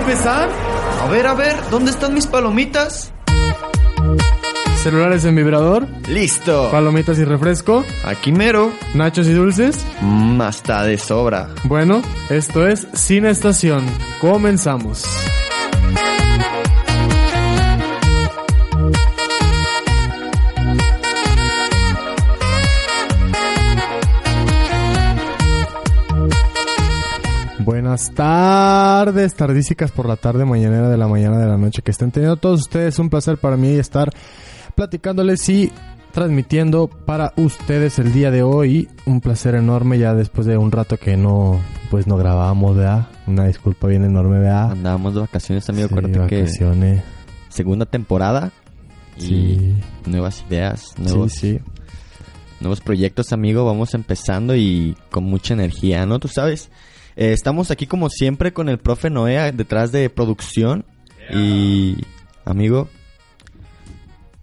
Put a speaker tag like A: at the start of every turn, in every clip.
A: empezar.
B: A ver, a ver, ¿dónde están mis palomitas?
C: Celulares en vibrador,
B: Listo.
C: palomitas y refresco,
B: Aquí mero.
C: nachos y dulces.
B: Mmm, hasta de sobra.
C: Bueno, esto es Cine Estación. Comenzamos. Buenas tardes, tardísicas por la tarde, mañanera de la mañana de la noche que estén teniendo todos ustedes. Un placer para mí estar platicándoles y transmitiendo para ustedes el día de hoy. Un placer enorme ya después de un rato que no, pues no grabábamos, ¿verdad? Una disculpa bien enorme, ¿verdad?
B: Andábamos de vacaciones, amigo.
C: Sí,
B: Acuérdate que
C: vacaciones.
B: segunda temporada. Y
C: Sí.
B: nuevas ideas,
C: Sí,
B: nuevos,
C: sí.
B: nuevos proyectos, amigo. Vamos empezando y con mucha energía, ¿no? Tú sabes. Eh, estamos aquí como siempre con el profe Noé detrás de producción. Y, amigo,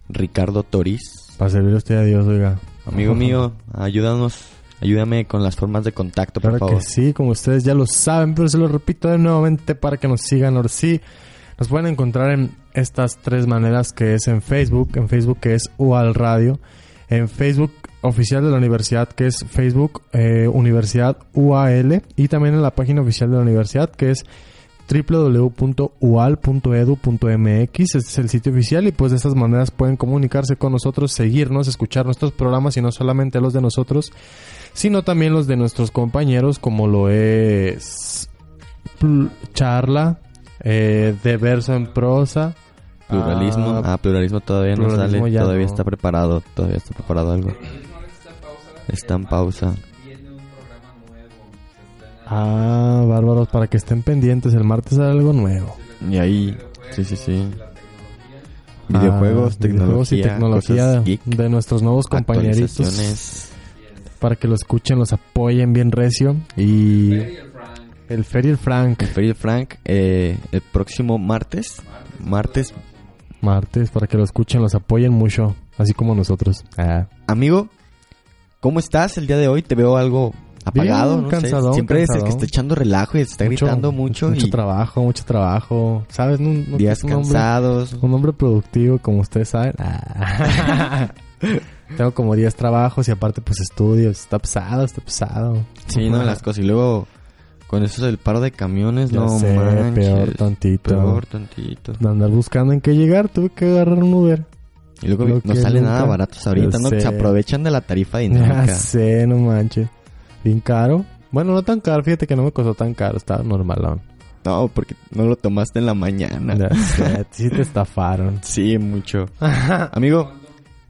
B: Ricardo Toriz.
C: Para servirle a usted a Dios, oiga.
B: Amigo mío, ayúdanos, ayúdame con las formas de contacto, por
C: Claro
B: favor.
C: que sí, como ustedes ya lo saben, pero se lo repito de nuevamente para que nos sigan. Ahora sí, nos pueden encontrar en estas tres maneras que es en Facebook, en Facebook que es UAL Radio, en Facebook oficial de la universidad que es Facebook eh, Universidad UAL y también en la página oficial de la universidad que es www.ual.edu.mx este es el sitio oficial y pues de estas maneras pueden comunicarse con nosotros, seguirnos, escuchar nuestros programas y no solamente los de nosotros, sino también los de nuestros compañeros como lo es Charla, eh, de verso en prosa,
B: Pluralismo.
C: ah,
B: Ah, pluralismo todavía no
C: pluralismo
B: sale. todavía
C: no.
B: está preparado. Todavía está preparado algo. Está en pausa.
C: ah, bárbaros, para que estén pendientes, el martes hay algo nuevo.
B: Y ahí, sí, sí, sí. Videojuegos,
C: Ah,
B: tecnología,
C: videojuegos y tecnología de,
B: geek,
C: de nuestros nuevos compañeritos para que lo escuchen, los apoyen bien recio y el Fer y el Frank
B: El Fer y el Frank, eh, el próximo martes, martes,
C: martes para que lo escuchen, los apoyen mucho, así como nosotros. Ah.
B: amigo, ¿cómo estás el día de hoy? Te veo algo apagado,
C: Bien,
B: no sé.
C: cansadón,
B: Siempre es el que está echando relajo y está gritando mucho,
C: mucho
B: y
C: trabajo, mucho trabajo, ¿sabes? No, no-
B: días
C: un hombre-
B: cansados.
C: Un hombre productivo, como ustedes saben. Ah. Tengo como 10 trabajos y aparte pues estudios. Está pesado, está pesado.
B: Sí, no, las cosas. Y luego, con eso del paro de camiones,
C: Ya
B: no
C: sé,
B: manches.
C: peor tantito.
B: Peor tantito.
C: De andar buscando en qué llegar, tuve que agarrar un Uber.
B: Y luego
C: Lo
B: no sale
C: nunca-
B: nada baratos ahorita,
C: Ya
B: ¿no?
C: sé.
B: Se aprovechan de la tarifa
C: Ya
B: dinámica.
C: sé, no manches. Bien caro. Bueno, no tan caro, fíjate que no me costó tan caro, estaba normalón.
B: No, porque no lo tomaste en la mañana.
C: Ya sé, sí te estafaron.
B: Sí, mucho. Amigo,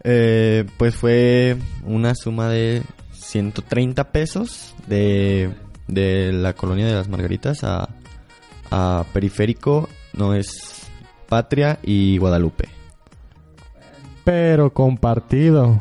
B: eh, pues fue una suma de 130 pesos de, de la colonia de las Margaritas a, a Periférico, no es Patria y Guadalupe.
C: Pero compartido.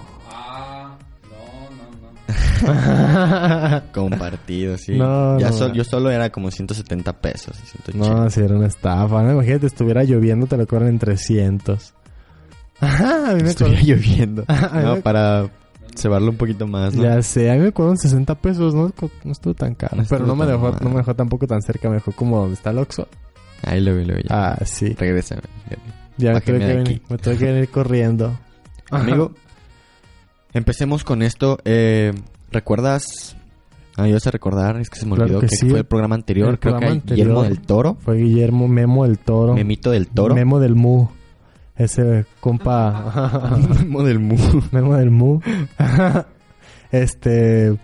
B: Compartido, sí.
C: No,
B: ya
C: no,
B: sol-
C: no.
B: yo solo era como 170 pesos. y 180.
C: No, si era una estafa. ¿no? Imagínate, estuviera lloviendo, te lo cobran en 300. Ajá, a mí me
B: Estuviera lloviendo. No,
C: me-
B: para cebarlo un poquito más, ¿no?
C: Ya sé, a mí me cobran 60 pesos, no, no estuvo tan caro.
B: No
C: pero no me dejó,
B: mal.
C: no me dejó tampoco tan cerca, me dejó como donde está el Oxxo.
B: Ahí lo vi, lo vi.
C: Ah, sí.
B: Regresa.
C: Ya me tuve, que venir, me tuve que venir corriendo.
B: Amigo, empecemos con esto. Eh, ¿Recuerdas? Ah, yo sé recordar, es que se me
C: Claro
B: olvidó
C: que
B: que,
C: sí.
B: fue el programa anterior.
C: El
B: Creo
C: programa
B: que Guillermo del Toro,
C: Fue Guillermo Memo del Toro.
B: Memito del Toro.
C: Memo del Mu. Ese compa.
B: Memo del Mu.
C: Memo del Mu. este.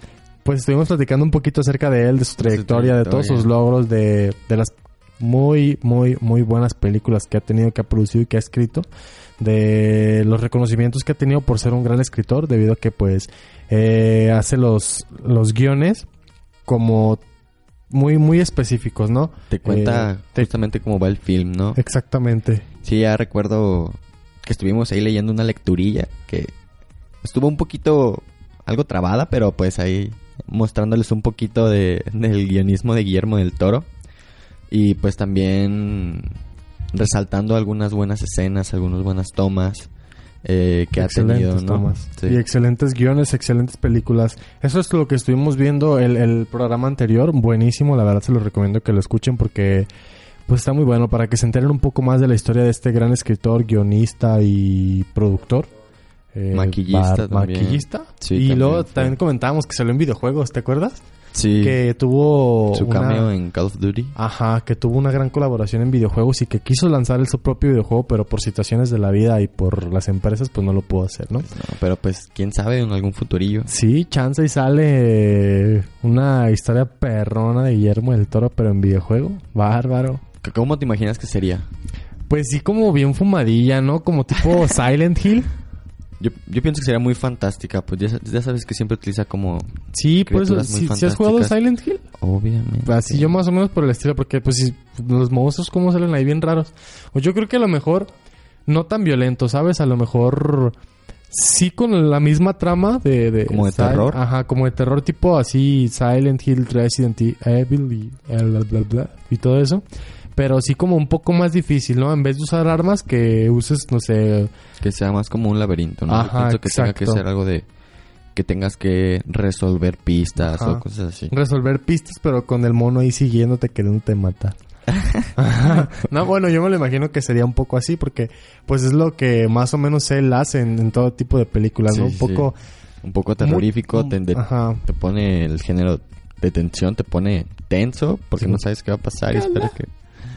C: Pues estuvimos platicando un poquito acerca de él, de su trayectoria, de todos sus logros, de, de las muy, muy, muy buenas películas que ha tenido, que ha producido y que ha escrito. De los reconocimientos que ha tenido por ser un gran escritor, debido a que, pues, eh, hace los, los guiones como muy, muy específicos, ¿no?
B: Te cuenta
C: Eh, te-
B: justamente cómo va el film, ¿no?
C: Exactamente.
B: Sí, ya recuerdo que estuvimos ahí leyendo una lecturilla que estuvo un poquito algo trabada, pero pues ahí mostrándoles un poquito de, del guionismo de Guillermo del Toro. Y pues también resaltando algunas buenas escenas, algunas buenas tomas. eh, que ha tenido, ¿no?
C: tomas.
B: Sí.
C: Y excelentes guiones, excelentes películas. Eso es lo que estuvimos viendo el, el programa anterior. Buenísimo, la verdad se los recomiendo que lo escuchen porque pues está muy bueno para que se enteren un poco más de la historia de este gran escritor, guionista y productor. Eh,
B: Maquillista también.
C: Maquillista.
B: Sí,
C: y
B: también
C: luego también comentábamos que salió en videojuegos, ¿te acuerdas?
B: Sí,
C: Que tuvo
B: su
C: una-
B: cameo en Call of Duty.
C: Ajá, que tuvo una gran colaboración en videojuegos y que quiso lanzar el su propio videojuego, pero por situaciones de la vida y por las empresas, pues no lo pudo hacer, ¿no?
B: No, pero pues, quién sabe, en algún futurillo.
C: Sí, chance y sale una historia perrona de Guillermo del Toro, pero en videojuego. Bárbaro.
B: ¿Cómo te imaginas que sería?
C: Pues sí, como bien fumadilla, ¿no? Como tipo Silent Hill.
B: Yo, yo pienso que sería muy fantástica, pues ya, ya sabes que siempre utiliza como...
C: Sí, pues si, has jugado. Silent Hill.
B: Obviamente.
C: Así yo más o menos por el estilo, porque pues si- los monstruos como salen ahí bien raros. O yo creo que a lo mejor no tan violento, ¿sabes? A lo mejor sí con la misma trama de... de
B: ¿Como de terror?
C: Ajá, como de terror tipo así Silent Hill, Resident Evil y, bla, bla, bla, y todo eso. Pero sí como un poco más difícil, ¿no? En vez de usar armas que uses, no sé...
B: Que sea más como un laberinto, ¿no? Yo
C: Ajá,
B: pienso que tenga que ser algo de... Que tengas que resolver pistas
C: Ajá.
B: o cosas así.
C: Resolver pistas, pero con el mono ahí siguiéndote queriéndote matar. no, bueno, yo me lo imagino que sería un poco así porque pues es lo que más o menos él hace en, en todo tipo de películas, ¿no?
B: Sí,
C: Un poco...
B: Un poco terrorífico,
C: muy-
B: te, de-
C: Ajá.
B: te pone el género de tensión, te pone tenso porque
C: Sí.
B: no sabes qué va a pasar y
C: ¿Qué
B: espera
C: onda?
B: que...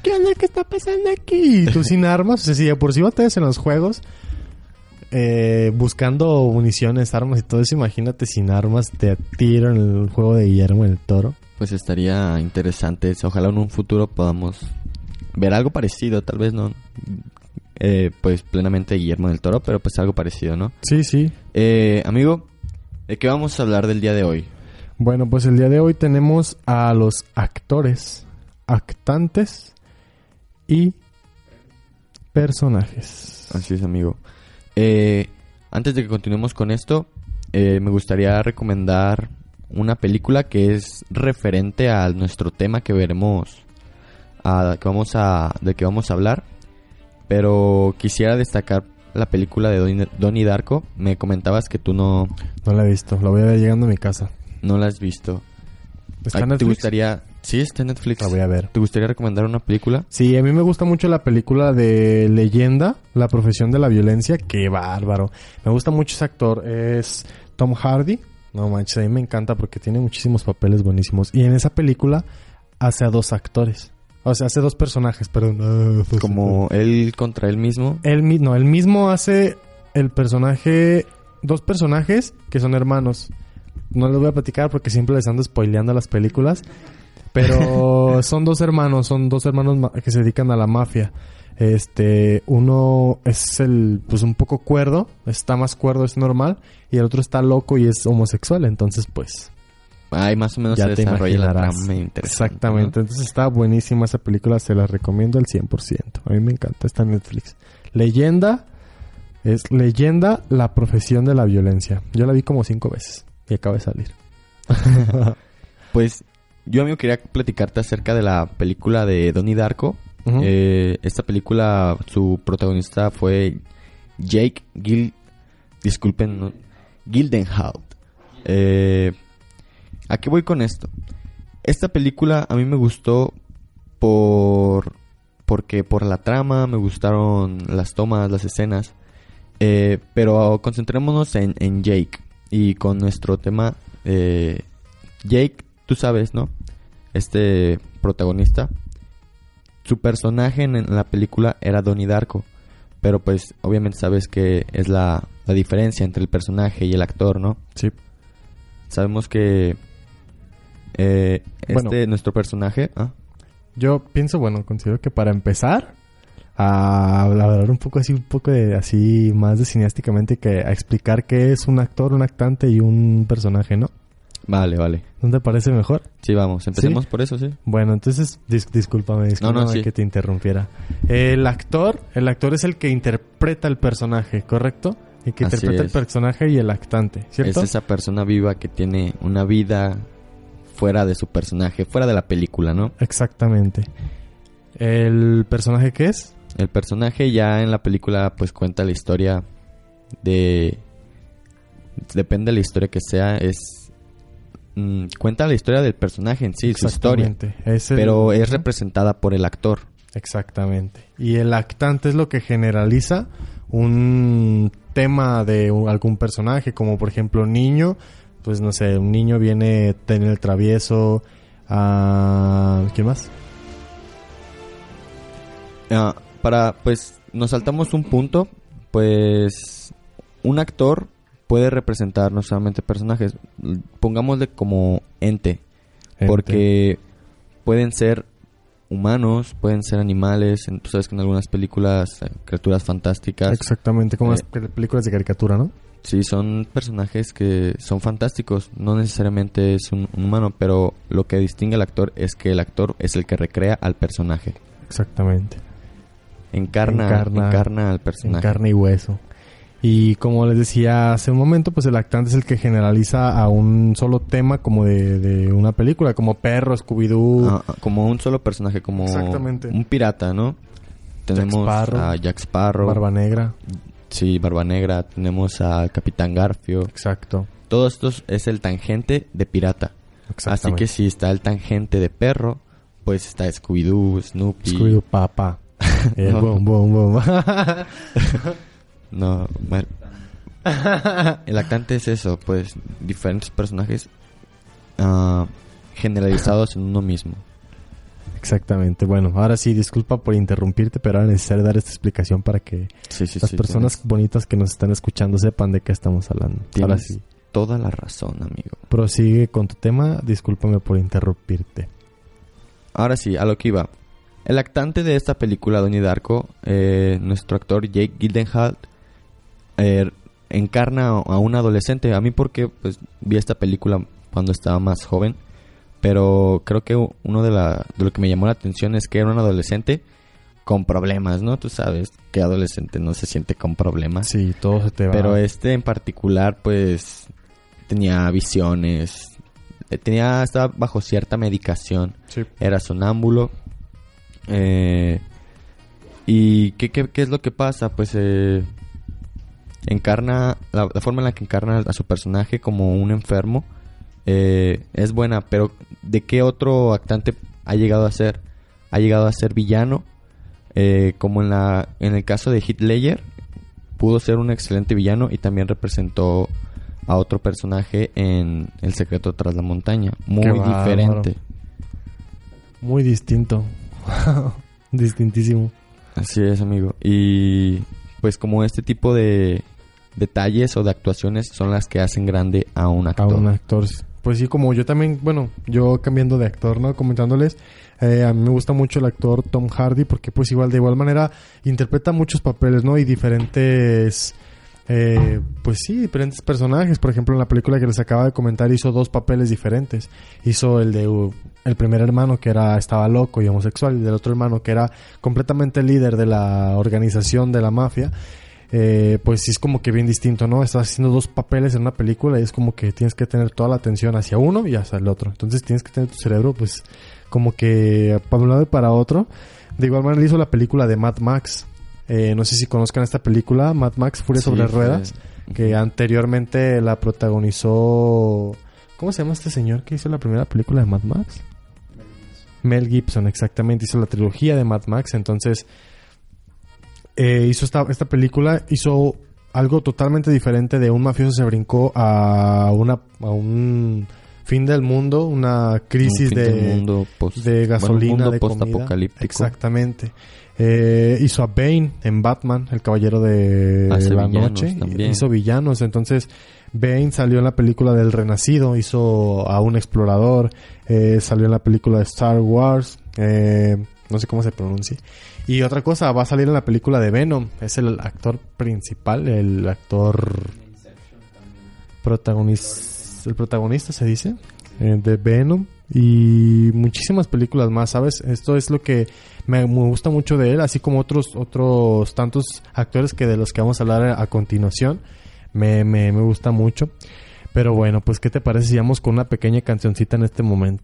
C: ¿Qué onda? ¿Qué está pasando aquí? Y tú sin armas, o sea, si de por sí batallas en los juegos eh, buscando municiones, armas y todo eso, imagínate sin armas de tiro en el juego de Guillermo del Toro.
B: Pues estaría interesante. Ojalá en un futuro podamos ver algo parecido. Tal vez no, eh, pues plenamente Guillermo del Toro, pero pues algo parecido, ¿no?
C: Sí, sí.
B: Eh, amigo, ¿de qué vamos a hablar del día de hoy?
C: Bueno, pues el día de hoy tenemos a los actores, actantes y personajes.
B: Así es, amigo. Eh, antes de que continuemos con esto, eh, me gustaría recomendar una película que es referente a nuestro tema que veremos, a, que vamos a, de que vamos a hablar. Pero quisiera destacar la película de Donnie, Donnie Darko. Me comentabas que tú no,
C: No la he visto, la voy a ver llegando a mi casa.
B: no la has visto.
C: ¿Está
B: Ay,
C: en
B: ¿Te gustaría? Sí, está en Netflix.
C: La voy a ver.
B: ¿Te gustaría recomendar una película?
C: Sí, a mí me gusta mucho la película de Leyenda, La profesión de la violencia. Qué bárbaro. Me gusta mucho ese actor. Es Tom Hardy. No manches, a mí me encanta porque tiene muchísimos papeles buenísimos. Y en esa película hace a dos actores. O sea, hace dos personajes, perdón. Ah,
B: Como él contra él mismo.
C: Él, no, él mismo hace el personaje... Dos personajes que son hermanos. No les voy a platicar porque siempre les ando spoileando las películas. Pero son dos hermanos, son dos hermanos ma- que se dedican a la mafia. Este, uno es el, pues un poco cuerdo, está más cuerdo, es normal, y el otro está loco y es homosexual, entonces pues
B: Ay, más o menos
C: ya
B: se
C: te
B: desarrolla la trama.
C: Exactamente, entonces está buenísima esa película, se la recomiendo al 100%. A mí me encanta, está en Netflix. Leyenda, es Leyenda, la profesión de la violencia. Yo la vi como cinco veces y acaba de salir.
B: Pues yo, amigo, quería platicarte acerca de la película de Donnie Darko. Eh, esta película, su protagonista fue Jake Gil... Disculpen, no, Gildenhald. Eh, ¿A qué voy con esto? Esta película a mí me gustó por... Porque por la trama, me gustaron las tomas, las escenas. Eh, pero concentrémonos en, en Jake. Y con nuestro tema... eh, Jake, tú sabes, ¿no? Este protagonista. Su personaje en, en la película era Donnie Darko. Pero pues obviamente sabes que es la, la diferencia entre el personaje y el actor, ¿no?
C: Sí.
B: Sabemos que... eh, este,
C: Bueno.
B: nuestro personaje... ah,
C: Yo pienso, bueno, considero que para empezar a hablar un poco así, un poco de así más de cineásticamente que a explicar qué es un actor, un actante y un personaje, ¿no?
B: Vale, vale.
C: ¿No te parece mejor?
B: Sí, vamos. Empecemos por eso, sí.
C: Bueno, entonces, dis- discúlpame, discúlpame
B: no, sí.
C: que te interrumpiera. El actor, el actor es el que interpreta el personaje, ¿correcto? El que
B: Así
C: interpreta
B: es.
C: el personaje y el actante, ¿cierto?
B: Es esa persona viva que tiene una vida fuera de su personaje, fuera de la película, ¿no?
C: Exactamente. ¿El personaje qué es?
B: El personaje ya en la película pues cuenta la historia de depende de la historia que sea, es mm, cuenta la historia del personaje en sí, su historia.
C: Es el-
B: pero es representada por el actor.
C: Exactamente. Y el actante es lo que generaliza un tema de algún personaje, como por ejemplo niño, pues no sé, un niño viene en el travieso a... ¿Quién más?
B: Ah, para, pues, nos saltamos un punto, pues, un actor puede representar no solamente personajes, pongámosle como ente, porque pueden ser humanos, pueden ser animales, tú sabes que en algunas películas, criaturas fantásticas,
C: Exactamente, como
B: Eh,
C: las pel- películas de caricatura, ¿no?
B: sí, son personajes que son fantásticos, no necesariamente es un, un humano, pero lo que distingue al actor es que el actor es el que recrea al personaje,
C: Exactamente.
B: encarna,
C: Encarna-
B: encarna al
C: En
B: personaje.
C: carne y hueso. Y como les decía hace un momento, pues el actante es el que generaliza a un solo tema como de, de una película, como Perro, Scooby-Doo.
B: Ah, ah, como un solo personaje, como
C: Exactamente.
B: un pirata, ¿no? Tenemos
C: Sparrow.
B: a Jack Sparrow,
C: Barba Negra.
B: sí, Barba Negra, tenemos al Capitán Garfio.
C: Exacto.
B: Todo esto es el tangente de pirata. Así que si está el tangente de perro, pues está Scooby-Doo, Snoopy.
C: Scooby-Doo, papá. El
B: No.
C: boom, boom, boom.
B: No, bueno. El actante es eso, pues diferentes personajes ah, generalizados en uno mismo.
C: Exactamente. Bueno, ahora sí, disculpa por interrumpirte, pero era necesario dar esta explicación para que
B: Sí, sí,
C: las
B: sí.
C: personas
B: tienes
C: bonitas que nos están escuchando sepan de qué estamos hablando. Ahora
B: Tienes-
C: sí,
B: Toda la razón, amigo.
C: prosigue con tu tema. Discúlpame por interrumpirte.
B: Ahora sí, a lo que iba. El actante de esta película, Donnie Darko, eh, nuestro actor Jake Gyllenhaal, eh, encarna a un adolescente. A mí porque pues vi esta película cuando estaba más joven, pero creo que uno de, la, de lo que me llamó la atención es que era un adolescente con problemas, ¿no? Tú sabes que adolescente no se siente con problemas.
C: Sí, todo se te va.
B: Pero este en particular, pues, tenía visiones, eh, tenía, estaba bajo cierta medicación,
C: Sí.
B: era sonámbulo. eh, ¿Y qué, qué, qué es lo que pasa? Pues eh, encarna, la, la forma en la que encarna a su personaje como un enfermo eh, es buena, pero ¿de qué otro actante ha llegado a ser? Ha llegado a ser villano, eh, como en, la, en el caso de Ledger, pudo ser un excelente villano y también representó a otro personaje en El secreto tras la montaña. Muy
C: Qué bárbaro.
B: diferente.
C: Muy distinto. Distintísimo.
B: Así es, amigo. Y pues como este tipo de detalles o de actuaciones son las que hacen grande a un
C: A
B: actor.
C: un actor. Pues sí, como yo también, bueno, yo cambiando de actor, ¿no? Comentándoles, eh, a mí me gusta mucho el actor Tom Hardy porque pues igual, de igual manera, interpreta muchos papeles, ¿no? Y diferentes, eh, pues sí, diferentes personajes. Por ejemplo, en la película que les acaba de comentar hizo dos papeles diferentes. Hizo el de uh, el primer hermano que era estaba loco y homosexual y del otro hermano que era completamente líder de la organización de la mafia. Eh, pues sí es como que bien distinto, ¿no? Estás haciendo dos papeles en una película y es como que tienes que tener toda la atención hacia uno y hacia el otro. Entonces tienes que tener tu cerebro, pues, como que para un lado y para otro. De igual manera hizo la película de Mad Max. Eh, no sé si conozcan esta película, Mad Max, Furia
B: Sí,
C: sobre
B: fue-
C: Ruedas, que anteriormente la protagonizó... ¿Cómo se llama este señor que hizo la primera película de Mad Max? Mel Gibson, exactamente, hizo la trilogía de Mad Max, entonces eh, hizo esta, esta película, hizo algo totalmente diferente de un mafioso se brincó a una a un fin del mundo, una crisis
B: Un
C: de,
B: del mundo post-
C: de
B: bueno, un
C: gasolina,
B: mundo
C: de comida.
B: postapocalíptico.
C: Exactamente. Eh, hizo a Bane en Batman, el caballero de
B: Hace
C: la noche.
B: también.
C: Hizo villanos. Entonces, Bane salió en la película del Renacido, hizo a un explorador. eh, salió en la película de Star Wars. eh, no sé cómo se pronuncia. Y otra cosa, va a salir en la película de Venom. Es el actor principal, el actor protagonista, el protagonista se dice, eh, de Venom y muchísimas películas más, ¿sabes? Esto es lo que me, me gusta mucho de él, así como otros otros tantos actores que de los que vamos a hablar a, a continuación. Me, me, me gusta mucho. Pero bueno, pues ¿qué te parece si vamos con una pequeña cancioncita en este momento?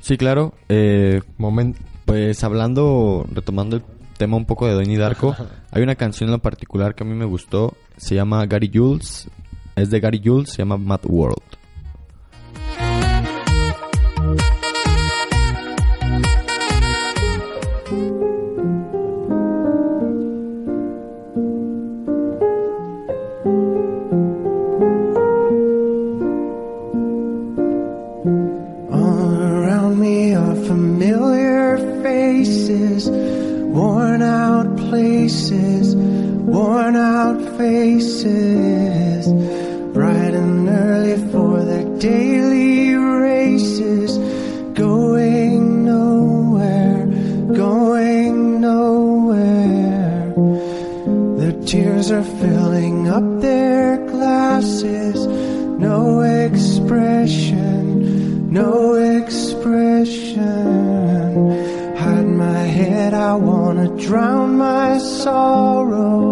B: Sí, claro. Eh,
C: Momento.
B: Pues hablando, retomando el tema un poco de Donnie Darko, hay una canción en lo particular que a mí me gustó se llama Gary Jules. Es de Gary Jules, se llama Mad World.
D: Worn out faces, bright and early for their daily races, going nowhere, going nowhere. Their tears are filling up their glasses. No expression, no expression. Hide my head, I wanna drown my sorrow.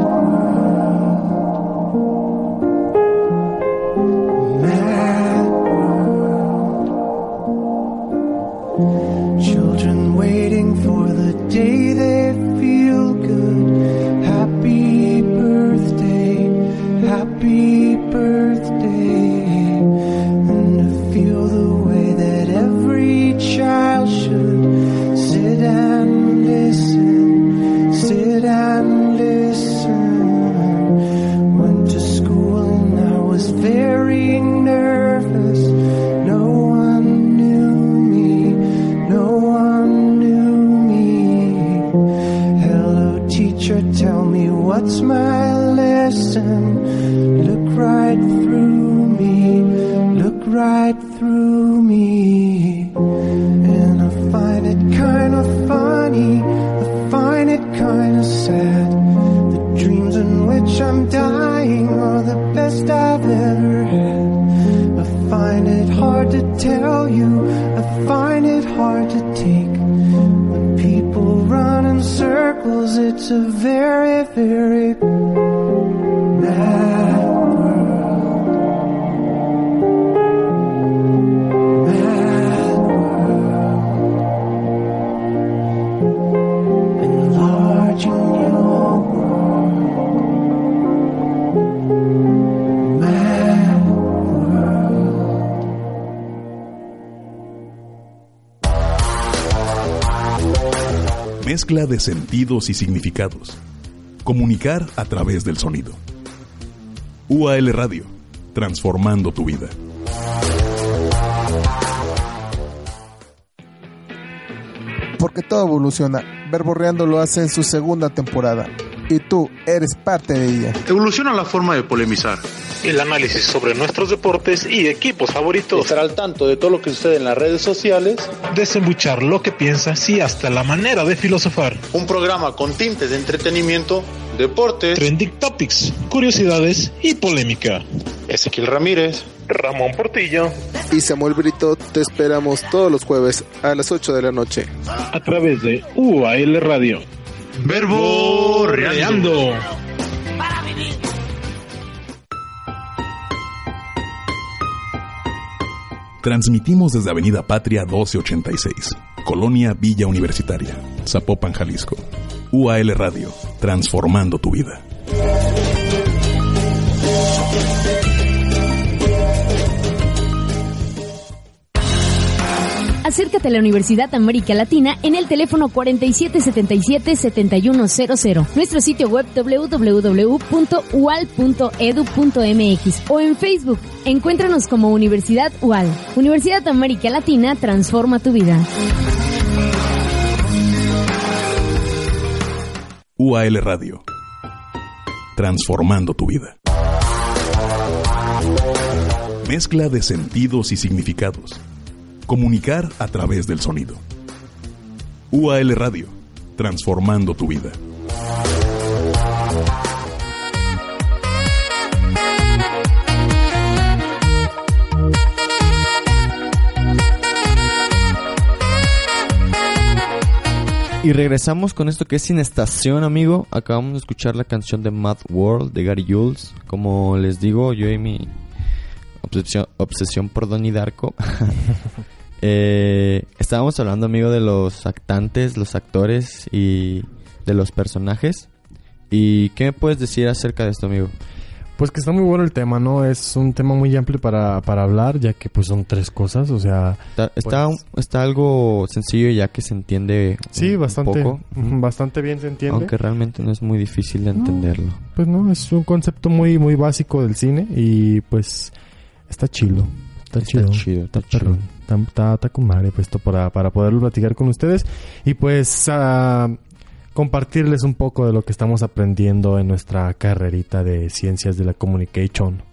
E: de sentidos y significados. Comunicar a través del sonido. UAL Radio, transformando tu vida.
F: Porque todo evoluciona. Verborreando lo hace en su segunda temporada. Y tú eres parte de ella.
G: Evoluciona la forma de polemizar.
H: el análisis sobre nuestros deportes y equipos favoritos,
I: Estar al tanto de todo lo que sucede en las redes sociales.
H: desembuchar lo que piensas y hasta la manera de filosofar,
G: Un programa con tintes de entretenimiento, deportes.
H: trending topics, curiosidades y polémica.
G: Ezequiel Ramírez.
H: Ramón Portillo,
F: Y Samuel Brito te esperamos todos los jueves a las 8 de la noche.
H: a través de UAL Radio.
G: Verbo
H: Reando.
E: Transmitimos desde Avenida Patria 1286, Colonia Villa Universitaria, Zapopan, Jalisco. UAL Radio, transformando tu vida.
J: Acércate a la Universidad América Latina en el teléfono 4777-7100, nuestro sitio web www.ual.edu.mx o en Facebook. Encuéntranos como Universidad UAL. Universidad América Latina transforma tu vida.
E: UAL Radio, transformando tu vida. Mezcla de sentidos y significados. Comunicar a través del sonido. UAL Radio, transformando tu vida.
B: Y regresamos con esto que es Sin Estación, amigo. Acabamos de escuchar la canción de Mad World de Gary Jules. Como les digo, yo y mi obsesión, obsesión por Donnie Darko. eh, estábamos hablando, amigo, de los actantes, los actores y de los personajes. ¿Y qué me puedes decir acerca de esto, amigo?
C: Pues que está muy bueno el tema, ¿no? Es un tema muy amplio para, para hablar, ya que pues son tres cosas, o sea...
B: Está, está,
C: pues-
B: está algo sencillo ya que se entiende
C: Sí,
B: un
C: bastante,
B: poco.
C: bastante bien se entiende.
B: Aunque realmente no es muy difícil de entenderlo.
C: Pues no, es un concepto muy muy básico del cine y pues está chido. Está,
B: Está
C: chido.
B: chido, está chido.
C: Está, está con madre pues, para, para poderlo platicar con ustedes y pues ah, compartirles un poco de lo que estamos aprendiendo en nuestra carrerita de ciencias de la communication.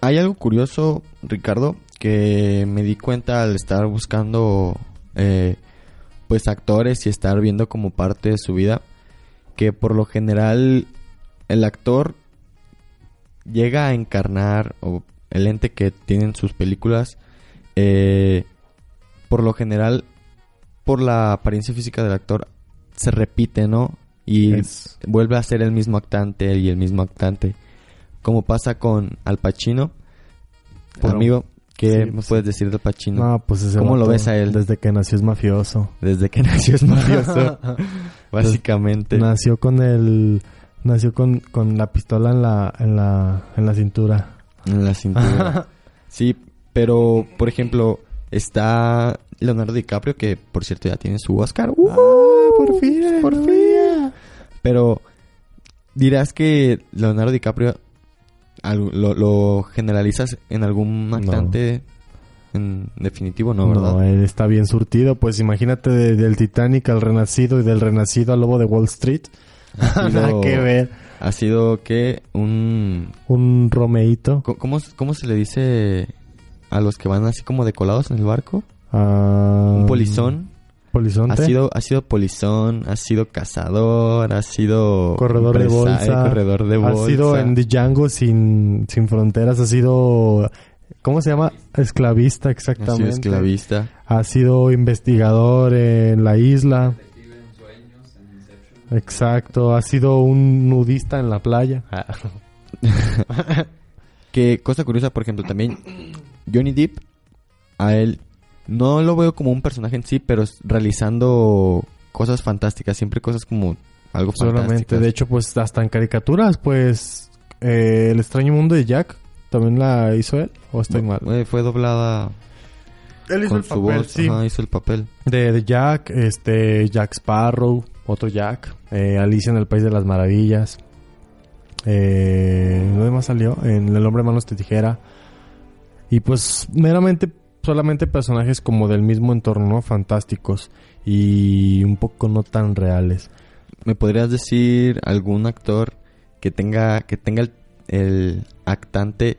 B: Hay algo curioso, Ricardo, que me di cuenta al estar buscando eh, pues actores y estar viendo como parte de su vida, que por lo general el actor llega a encarnar o el ente que tienen sus películas, eh, por lo general, por la apariencia física del actor, se repite, ¿no? Y vuelve a ser el mismo actante y el mismo actante. Como pasa con Al Pacino. Amigo, ¿qué
C: sí,
B: me
C: pues,
B: puedes decir de Pacino?
C: No, pues ese
B: ¿Cómo lo ves a él?
C: Desde que nació es mafioso.
B: Desde que nació es mafioso. básicamente.
C: Nació con el nació con, con la pistola en la en la en la cintura.
B: En la cintura. sí, pero, por ejemplo, está Leonardo DiCaprio, que por cierto ya tiene su Oscar. ¡Uh!
C: por fin,
B: por fin. Pero, dirás que Leonardo DiCaprio lo, lo generalizas en algún actante en definitivo, ¿no? ¿Verdad?
C: No, él está bien surtido. Pues imagínate de- del Titanic al Renacido y del Renacido al Lobo de Wall Street. Nada que ver.
B: Ha sido que un...
C: Un Romeito.
B: ¿Cómo, ¿Cómo se le dice a los que van así como decolados en el barco?
C: ah,
B: Un polizón.
C: Polizonte.
B: Ha sido, ha sido polizón, ha sido cazador, ha sido
C: corredor de bolsa.
B: corredor de
C: Ha
B: bolsa.
C: sido en Django sin, sin fronteras. Ha sido... ¿Cómo se llama? Esclavista,
B: ha
C: exactamente.
B: sido esclavista.
C: Ha sido investigador en la isla. Exacto, ha sido un nudista en la playa.
B: Que cosa curiosa, por ejemplo, también Johnny Depp, a él no lo veo como un personaje en sí, pero realizando cosas fantásticas, siempre cosas como algo
C: Solamente, de hecho, pues hasta en caricaturas, pues eh, El extraño mundo de Jack también la hizo él, o estoy mal.
B: Eh, fue doblada
C: Él hizo
B: con
C: el
B: su
C: papel,
B: voz,
C: sí.
B: ajá, hizo el papel.
C: De, de Jack, este, Jack Sparrow, otro Jack, eh, Alicia en el País de las Maravillas. Eh, ¿Dónde más salió? En El Hombre Manos de Tijera. Y pues meramente solamente personajes como del mismo entorno, ¿no? Fantásticos y un poco no tan reales.
B: ¿Me podrías decir algún actor que tenga que tenga el, el actante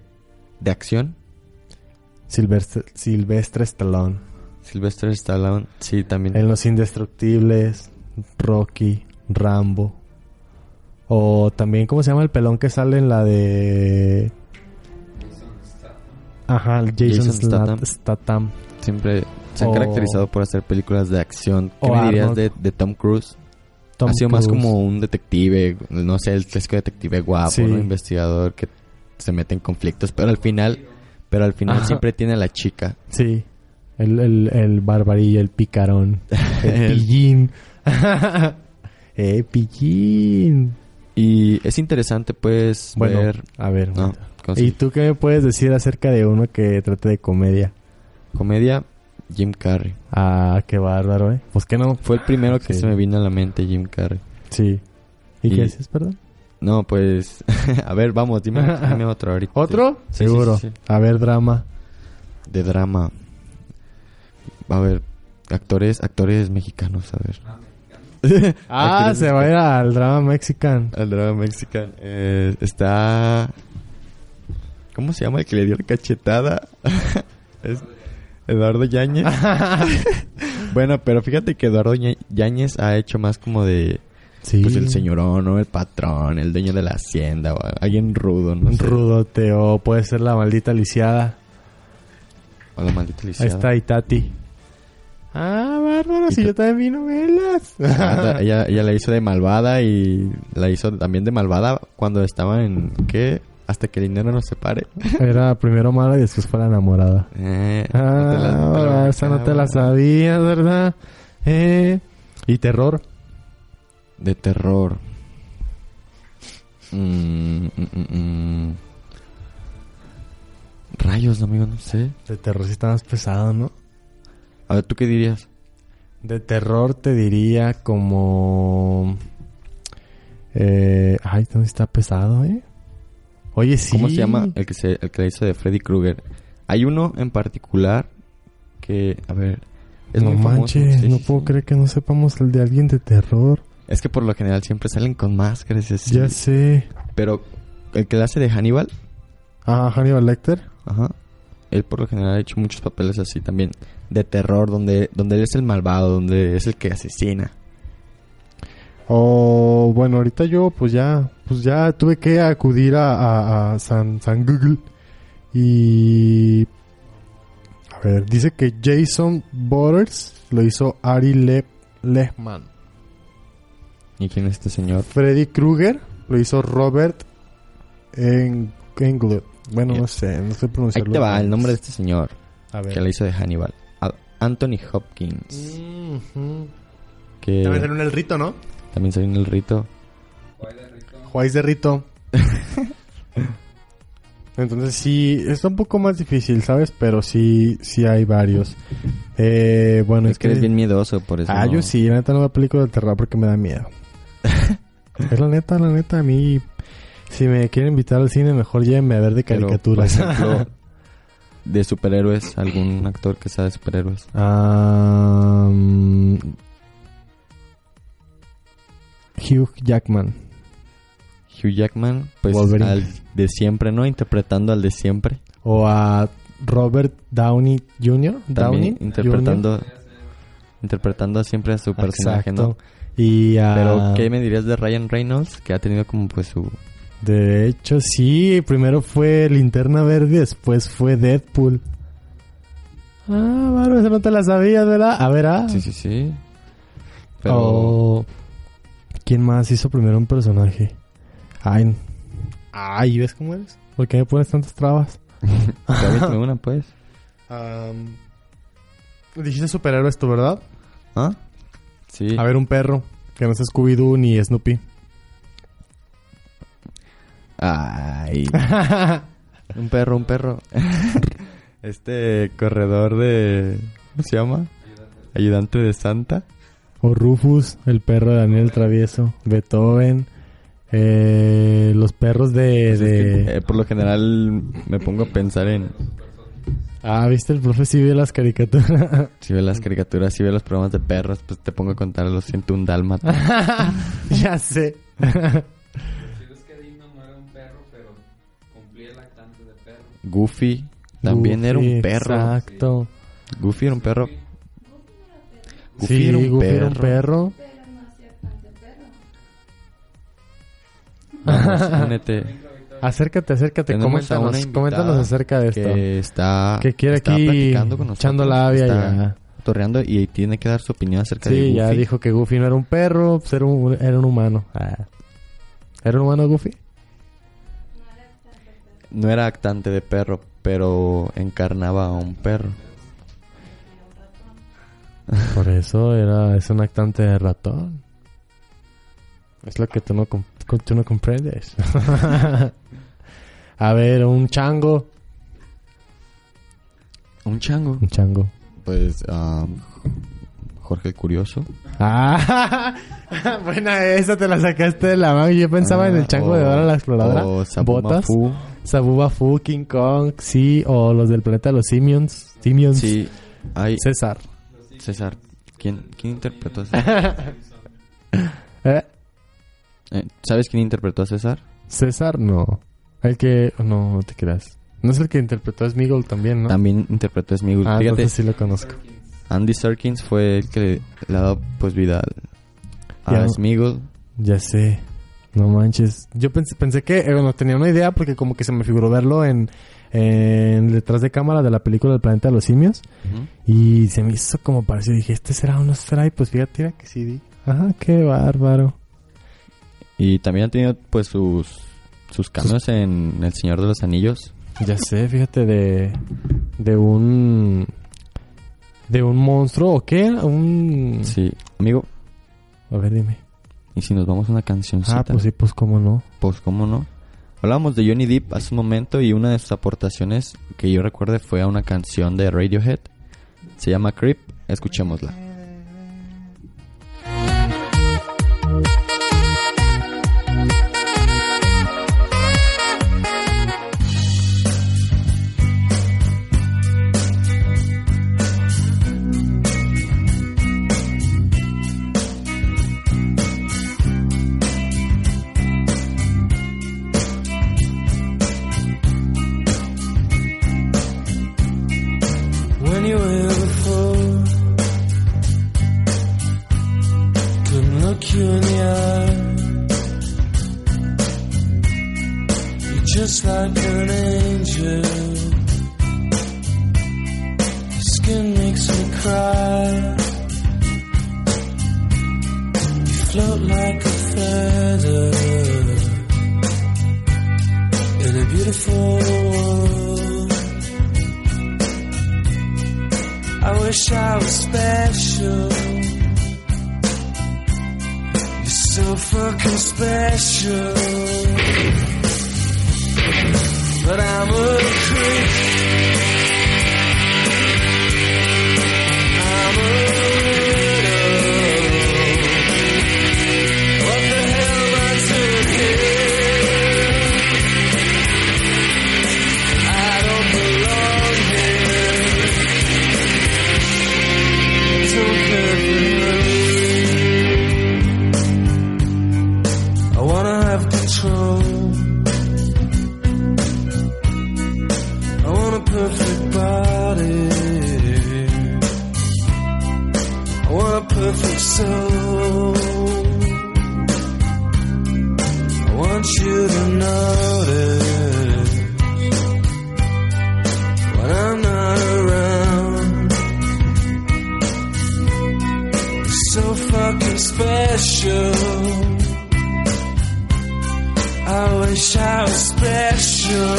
B: de acción?
C: Silvestre, Silvestre Stallone.
B: Sylvester Stallone, sí, también.
C: En Los Indestructibles, Rocky, Rambo. O también, ¿cómo se llama el pelón que sale en la de... Ajá, el Jason,
B: Jason
C: Statham.
B: Statham. Siempre se han
C: O-
B: caracterizado por hacer películas de acción. ¿Qué
C: O
B: me dirías de, de Tom Cruise?
C: Tom
B: ha sido más como un detective, no sé, el clásico detective guapo,
C: Sí.
B: ¿no? investigador que se mete en conflictos, pero al final, pero al final
C: Ajá.
B: siempre tiene a la chica.
C: Sí. El, el, el barbarillo, el picarón. El
B: El-
C: pillín. eh, pillín.
B: Y es interesante pues
C: Bueno,
B: ver,
C: a ver.
B: no, ¿cómo se-
C: ¿Y tú qué me puedes decir acerca de uno que trate de comedia?
B: comedia Jim Carrey.
C: Ah, qué bárbaro, ¿eh? Pues que no.
B: Fue el primero que
C: Sí.
B: se me vino a la mente Jim Carrey.
C: Sí. ¿Y,
B: Y-
C: qué dices, perdón?
B: No, pues a ver, vamos, dime, dime otro ahorita.
C: ¿Otro?
B: Sí, sí,
C: Seguro.
B: sí, sí.
C: A ver, drama.
B: De drama. A ver, actores, actores mexicanos, a ver.
C: Ah, se va a ir al drama mexican.
B: Al drama mexicano. Eh, está. ¿Cómo se llama el que le dio la cachetada? es Eduardo Yáñez. bueno, pero fíjate que Eduardo Yáñez ha hecho más como de.
C: Sí.
B: Pues el señorón, ¿no? El patrón, el dueño de la hacienda, o alguien rudo, no sé.
C: rudote o puede ser la maldita lisiada.
B: O la maldita
C: Ahí
B: lisiada.
C: está Itati. Ah, raro si yo también vi novelas.
B: Ah, ella, ella la hizo de malvada y la hizo también de malvada cuando estaba en... ¿Qué? Hasta que el dinero nos separe.
C: Era primero mala y después fue la enamorada.
B: Eh,
C: Ah,
B: no te la- te la-
C: esa no te la sabías, ¿verdad? Eh. ¿Y terror?
B: De terror. Mm, mm, mm, mm. Rayos, amigo, no sé.
C: De terror sí está más pesado, ¿no?
B: A ver, ¿tú qué dirías?
C: De terror te diría como... Eh, ay, también está pesado, ¿eh? Oye, sí.
B: ¿Cómo se llama el que se el que hizo de Freddy Krueger? Hay uno en particular que, a ver, es
C: no
B: muy famoso.
C: manches,
B: Sí,
C: no
B: sí,
C: puedo
B: sí.
C: creer que no sepamos el de alguien de terror.
B: Es que por lo general siempre salen con máscaras y así.
C: Ya sé.
B: Pero el que la hace de Hannibal,
C: Ah, Hannibal Lecter.
B: ajá. Él por lo general ha hecho muchos papeles así también de terror donde donde él es el malvado, donde es el que asesina.
C: O bueno, ahorita yo pues ya, pues ya tuve que acudir a, a- a San, San Google y a ver, dice que Jason Borders lo hizo Ari Le Lehman.
B: ¿Y quién es este señor?
C: Freddy Krueger lo hizo Robert Eng Englund. Bueno, no sé, no sé
B: Ahí
C: pronunciarlo.
B: te va el nombre de este señor
C: A ver.
B: que la hizo de Hannibal. Anthony Hopkins.
C: Mhm.
B: Que
C: También salió en el rito, ¿no?
B: también salió en el rito.
C: Juárez de Rito. Entonces sí, está un poco más difícil, ¿sabes? Pero sí, sí hay varios. Eh, bueno,
B: Es que eres bien miedoso, por eso.
C: Ah,
B: no-
C: yo sí, la neta no veo películas de terror porque me da miedo. es la neta, la neta, a mí... Si me quieren invitar al cine, mejor llévenme a ver de
B: Pero,
C: caricaturas.
B: por ejemplo, de superhéroes, algún actor que sea de superhéroes.
C: Mm, Hugh Jackman.
B: Hugh Jackman, pues
C: Wolverine.
B: al de siempre, ¿no? Interpretando al de siempre.
C: O a Robert Downey Jr. Downey
B: interpretando interpretando siempre a su personaje,
C: Exacto.
B: ¿no?
C: Y.
B: Pero ¿qué me dirías de Ryan Reynolds? Que ha tenido como pues su...
C: De hecho, sí. Primero fue Linterna Verde, después fue Deadpool. Ah, bueno, eso no te la sabías, ¿verdad? A ver, ah.
B: Sí, sí, sí. Pero...
C: ¿Quién más hizo primero un personaje? Ay, ay, ¿ves cómo eres? ¿Por qué me pones tantas trabas?
B: Avíntame una, pues.
C: Am, dijiste superhéroes tú, ¿verdad?
B: ¿Ah? Sí.
C: A ver, un perro. Que no es Scooby-Doo ni Snoopy.
B: Ay. un perro, un perro. este corredor de... ¿Cómo se llama? Ayudante de Santa.
C: O Rufus, el perro de Daniel Travieso. Beethoven. eh, los perros de...
B: Pues es
C: de-
B: que, eh, por lo general me pongo a pensar en...
C: Ah, ¿viste? El profe sí vio las caricaturas.
B: Si ve las caricaturas, si ve los programas de perros, pues te pongo a contar los 101 dálmatas.
C: ya sé.
B: Goofy también era un perro.
C: Exacto.
B: Goofy era un perro. Goofy
C: sí,
B: era un
C: Goofy era un
B: perro.
C: perro.
B: Vamos, únete.
C: Acércate, acércate, coméntanos, coméntanos acerca de esto.
B: Que está,
C: Que quiere
B: está
C: aquí
B: platicando con nosotros.
C: echando labia
B: está
C: ya.
B: torreando y tiene que dar su opinión acerca de
C: Sí,
B: Goofy.
C: ya dijo que Goofy no era un perro, pues era un, era un humano. Ah. ¿Era un humano Goofy?
B: No era actante de perro, pero encarnaba a un perro.
C: Por eso era, es un actante de ratón. Es lo que tú no, tú no comprendes. A ver, un chango.
B: Un chango.
C: Un chango.
B: Pues, ah, Jorge el Curioso.
C: Ah, buena esa, te la sacaste de la mano. Yo pensaba en el chango de
B: Ah,
C: Dora la exploradora.
B: o
C: Botas.
B: Mafu.
C: Sabuba Fu, King Kong, sí, o los del planeta los Simions. Simions.
B: Sí, hay...
C: César.
B: César. ¿Quién, quién interpretó a César?
C: ¿Eh?
B: Eh, ¿Sabes quién interpretó a César?
C: César, no. El que. No, no te creas. No es el que interpretó a Smigol también, ¿no?
B: También interpretó a Smigol.
C: Ah,
B: Fíjate,
C: entonces sí lo conozco.
B: Andy Serkins fue el que le ha dado pues vida a
C: Ya.
B: Smigol.
C: Ya sé. No manches. Yo pensé, pensé que, eh, bueno, tenía una idea porque como que se me figuró verlo en en detrás de cámara de la película El planeta de los simios. Y se me hizo como parecido. Dije, ¿este será o no será? Y pues fíjate mira que sí. di. Ajá, qué bárbaro.
B: Y también ha tenido pues sus, sus cambios en El Señor de los Anillos.
C: Ya sé, fíjate, de, de un... De un monstruo, ¿o qué? Un...
B: Sí, amigo,
C: A ver, dime.
B: ¿Y si nos vamos a una cancioncita?
C: Ah, pues sí, pues cómo no.
B: Pues cómo no. Hablábamos de Johnny Depp hace un momento y una de sus aportaciones que yo recuerde fue a una canción de Radiohead. Se llama Creep. Escuchémosla.
K: that special. I wish I was special,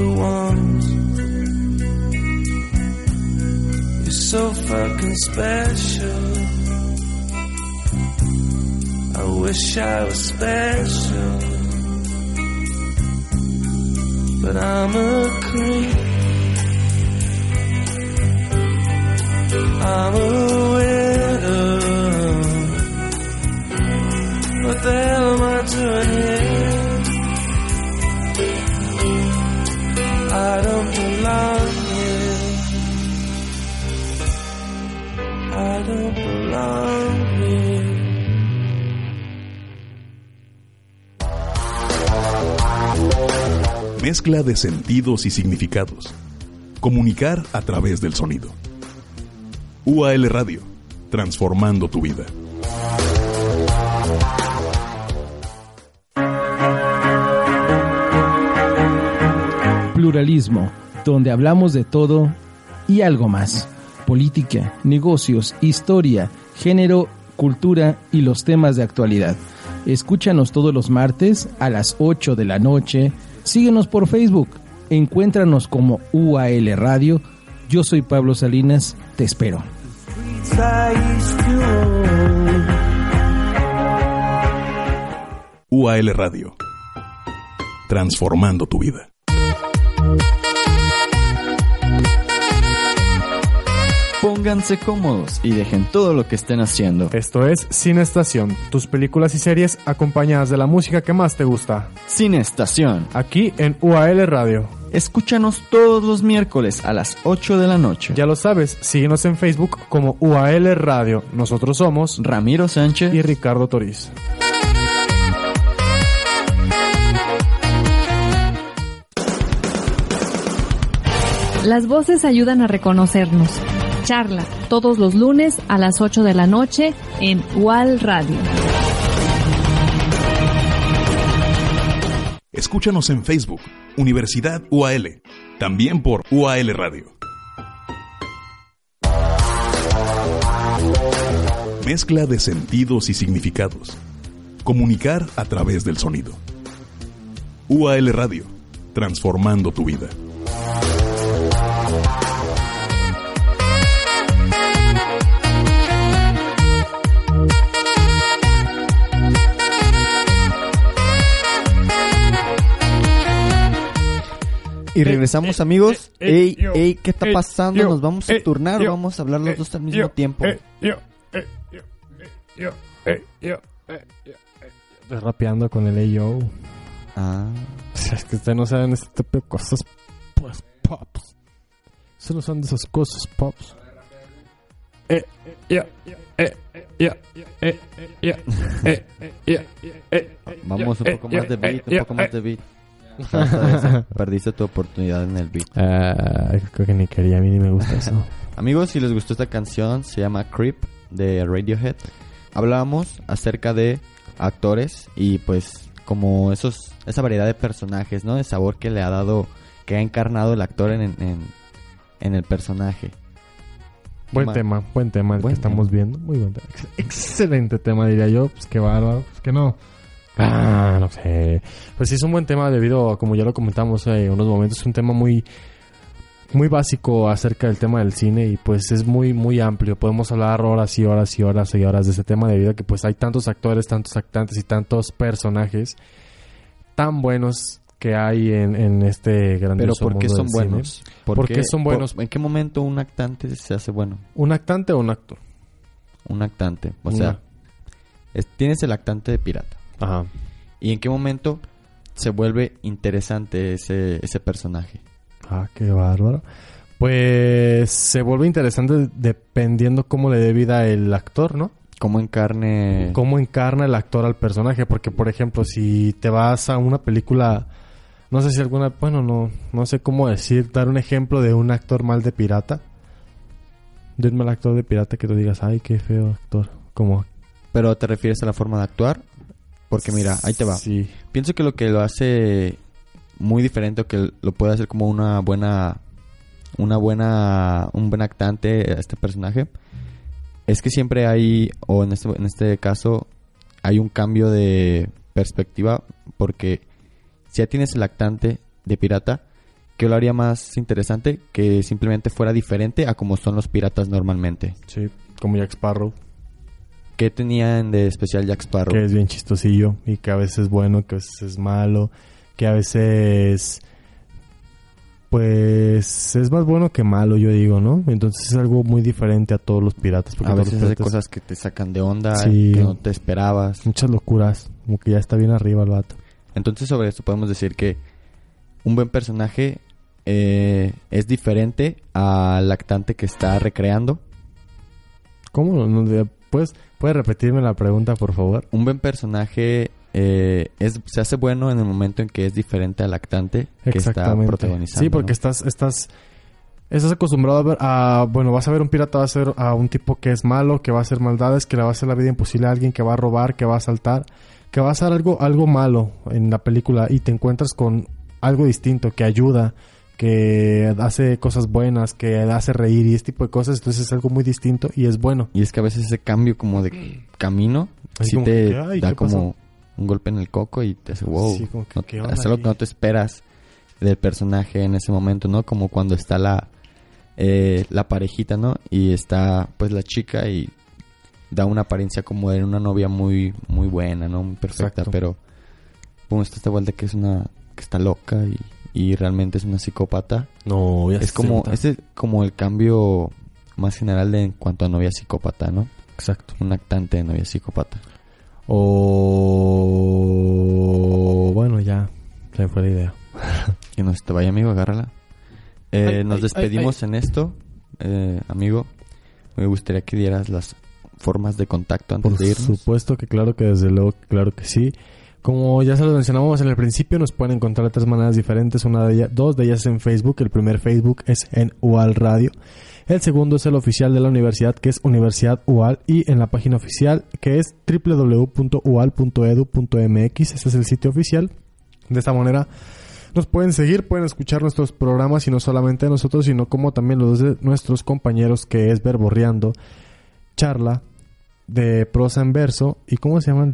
K: you want. You're so fucking special. I wish I was special, but I'm a creep. I'm a widow. What the hell am I doing here?
E: Mezcla de sentidos y significados. Comunicar a través del sonido. UAL Radio, transformando tu vida.
L: Pluralismo, donde hablamos de todo y algo más. Política, negocios, historia, género, cultura y los temas de actualidad. Escúchanos todos los martes a las 8 de la noche. Síguenos por Facebook. Encuéntranos como UAL Radio. Yo soy Pablo Salinas. Te espero.
E: UAL Radio. Transformando tu vida.
M: Pónganse cómodos y dejen todo lo que estén haciendo.
C: Esto es Cine Estación, tus películas y series acompañadas de la música que más te gusta.
M: Cine Estación.
C: Aquí en UAL Radio.
M: Escúchanos todos los miércoles a las 8 de la noche.
C: Ya lo sabes, síguenos en Facebook como UAL Radio. Nosotros somos
M: Ramiro Sánchez
C: y Ricardo Toriz.
J: Las voces ayudan a reconocernos. Charla, todos los lunes a las 8 de la noche en UAL Radio.
E: Escúchanos en Facebook, Universidad UAL, también por UAL Radio. Mezcla de sentidos y significados. Comunicar a través del sonido. UAL Radio, transformando tu vida.
B: Y regresamos, amigos.
C: eh,
B: ey,
C: yo,
B: ey, ¿qué está
C: eh,
B: pasando?
C: yo,
B: ¿Nos vamos a
C: eh,
B: turnar o
C: yo,
B: vamos a hablar los
C: eh,
B: dos al mismo
C: yo,
B: tiempo?
C: eh, yo, eh, yo, eh, yo, eh, yo, eh, yo, eh, Estoy rapeando con el AYO.
B: Ah.
C: Es que ustedes no saben este tipo de cosas, pues, pops. Eso no son de esas cosas, pops. Eh, ya, eh, ya, eh, ya, eh, ya, eh,
B: Vamos un
C: eh,
B: poco más de beat,
C: eh,
B: un poco más
C: eh.
B: de beat. Perdiste tu oportunidad en el beat.
C: Ah, creo que ni quería, a mí ni me gusta eso.
B: Amigos, si les gustó esta canción, se llama Creep de Radiohead. Hablábamos acerca de actores y pues como esos esa variedad de personajes, ¿no? De sabor que le ha dado, que ha encarnado el actor en, en, en el personaje.
C: Buen
B: Ma-
C: tema, buen tema el
B: Buen
C: que estamos viendo. Muy buen tema. Ex- Excelente tema, diría yo. Pues qué bárbaro. Pues que no. Ah, no sé. Pues sí es un buen tema debido a, como ya lo comentamos en unos momentos, es un tema muy muy básico acerca del tema del cine y pues es muy muy amplio. Podemos hablar horas y horas y horas y horas de ese tema debido a que pues hay tantos actores, tantos actantes y tantos personajes tan buenos que hay en, en este
B: Pero
C: grandioso
B: ¿por qué
C: mundo
B: son buenos?
C: ¿Por qué son buenos?
B: ¿En qué momento un actante se hace bueno?
C: ¿Un actante o un actor?
B: Un actante. O
C: Una.
B: sea, es- tienes el actante de pirata.
C: Ajá.
B: ¿Y en qué momento se vuelve interesante ese, ese personaje?
C: Ah, qué bárbaro. Pues se vuelve interesante dependiendo cómo le dé vida el actor, ¿no?
B: ¿Cómo encarne...?
C: Cómo encarna el actor al personaje. Porque, por ejemplo, si te vas a una película... No sé si alguna... Bueno, no, no sé cómo decir. Dar un ejemplo de un actor mal de pirata. De un mal actor de pirata que tú digas, ay, qué feo actor. Como...
B: ¿Pero te refieres a la forma de actuar? Porque mira, ahí te va.
C: Sí.
B: Pienso que lo que lo hace muy diferente o que lo puede hacer como una buena una buena un buen actante a este personaje es que siempre hay o en este en este caso hay un cambio de perspectiva porque si ya tienes el actante de pirata que lo haría más interesante que simplemente fuera diferente a como son los piratas normalmente.
C: Sí, como Jack Sparrow.
B: ¿Qué tenían de especial Jack Sparrow?
C: Que es bien chistosillo y que a veces es bueno, que a veces es malo, que a veces pues es más bueno que malo, yo digo, ¿no? Entonces es algo muy diferente a todos los piratas. porque
B: A veces
C: los
B: hace
C: piratas-
B: cosas que te sacan de onda,
C: Sí.
B: que no te esperabas.
C: Muchas locuras, como que ya está bien arriba el vato.
B: Entonces sobre esto podemos decir que un buen personaje eh, es diferente al actante que está recreando.
C: ¿Cómo? no? De- ¿Puedes, ¿Puedes repetirme la pregunta, por favor?
B: Un buen personaje eh, es, se hace bueno en el momento en que es diferente al actante que está protagonizando.
C: Sí, porque
B: ¿no?
C: estás, estás, estás acostumbrado a ver, a, bueno, vas a ver un pirata, vas a ver a un tipo que es malo, que va a hacer maldades, que le va a hacer la vida imposible a alguien, que va a robar, que va a asaltar, que va a hacer algo, algo malo en la película y te encuentras con algo distinto que ayuda, que hace cosas buenas, que hace reír y este tipo de cosas, entonces es algo muy distinto y es bueno.
B: Y es que a veces ese cambio como de camino
C: Así
B: sí
C: como
B: te
C: que, ay,
B: da como un golpe en el coco y te hace wow.
C: Sí, como que,
B: No-
C: ¿qué onda
B: es algo que no te esperas del personaje en ese momento, ¿no? Como cuando está la eh, la parejita, ¿no? Y está pues la chica y da una apariencia como de una novia muy muy buena, ¿no? Muy perfecta,
C: Exacto.
B: pero pum, está esta vuelta que es una que está loca y, y realmente es una psicópata.
C: No, ya
B: Es como ese es como el cambio más general de en cuanto a novia psicópata, ¿no?
C: Exacto.
B: Un actante de novia psicópata.
C: O bueno, ya se me fue la idea.
B: Que no se te vaya, amigo, agárrala. Eh,
C: Ay,
B: nos
C: ay,
B: despedimos en esto, eh, amigo. Me gustaría que dieras las formas de contacto antes
C: Por
B: de irnos.
C: supuesto que claro que desde luego, claro que sí. Como ya se lo mencionamos en el principio, nos pueden encontrar de tres maneras diferentes. Una de ellas, dos de ellas en Facebook. El primer Facebook es en UAL Radio. El segundo es el oficial de la universidad, que es Universidad UAL. Y en la página oficial, que es www.ual.edu.mx. Ese es el sitio oficial. De esta manera nos pueden seguir, pueden escuchar nuestros programas y no solamente nosotros, sino como también los de nuestros compañeros, que es Verborreando, Charla, de prosa en verso y ¿cómo se llaman?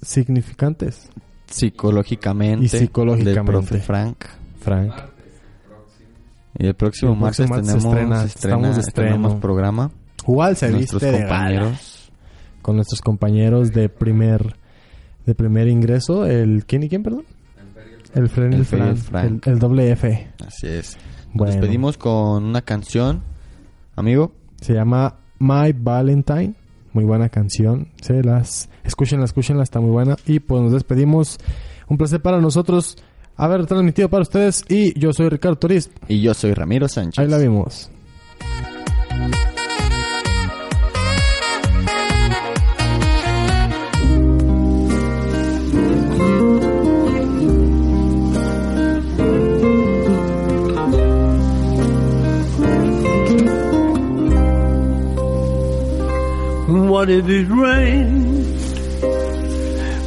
C: De significantes.
B: Psicológicamente.
C: Y psicológicamente.
B: Del profe Frank.
C: Frank.
B: Y el próximo
C: El
B: martes
C: próximo martes
B: tenemos,
C: se estrena,
B: estrena-
C: estamos de estreno.
B: estrenamos programa.
C: Igual se
B: Nuestros
C: viste de
B: compañeros.
C: gala. con nuestros compañeros de primer de primer ingreso, el ¿quién y quién, perdón? El Fren y
B: El
C: el
B: Fer y el
C: el,
B: Frank.
C: el doble F.
B: Así es. Nos despedimos con una canción, amigo.
C: Se llama My Valentine. Muy buena canción. Se las escúchenla, escúchenla, está muy buena. Y pues nos despedimos. Un placer para nosotros haber transmitido para ustedes. Y yo soy Ricardo Toriz.
B: Y yo soy Ramiro Sánchez.
C: Ahí la vimos.
D: What if it rained?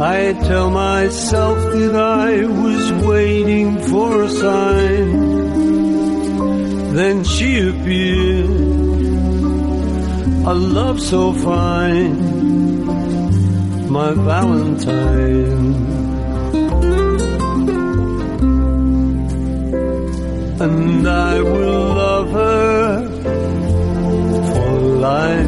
D: I tell myself that I was waiting for a sign. Then she appeared, a love so fine, my Valentine. And I will love her for life.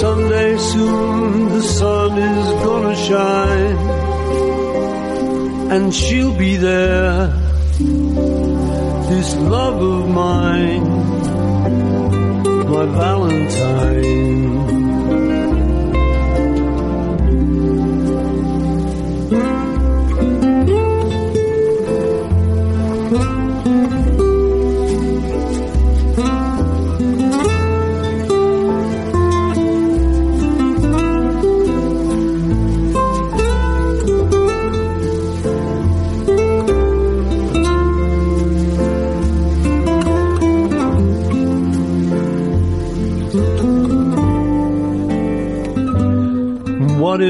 D: someday soon the sun is gonna shine and she'll be there. This love of mine, my Valentine.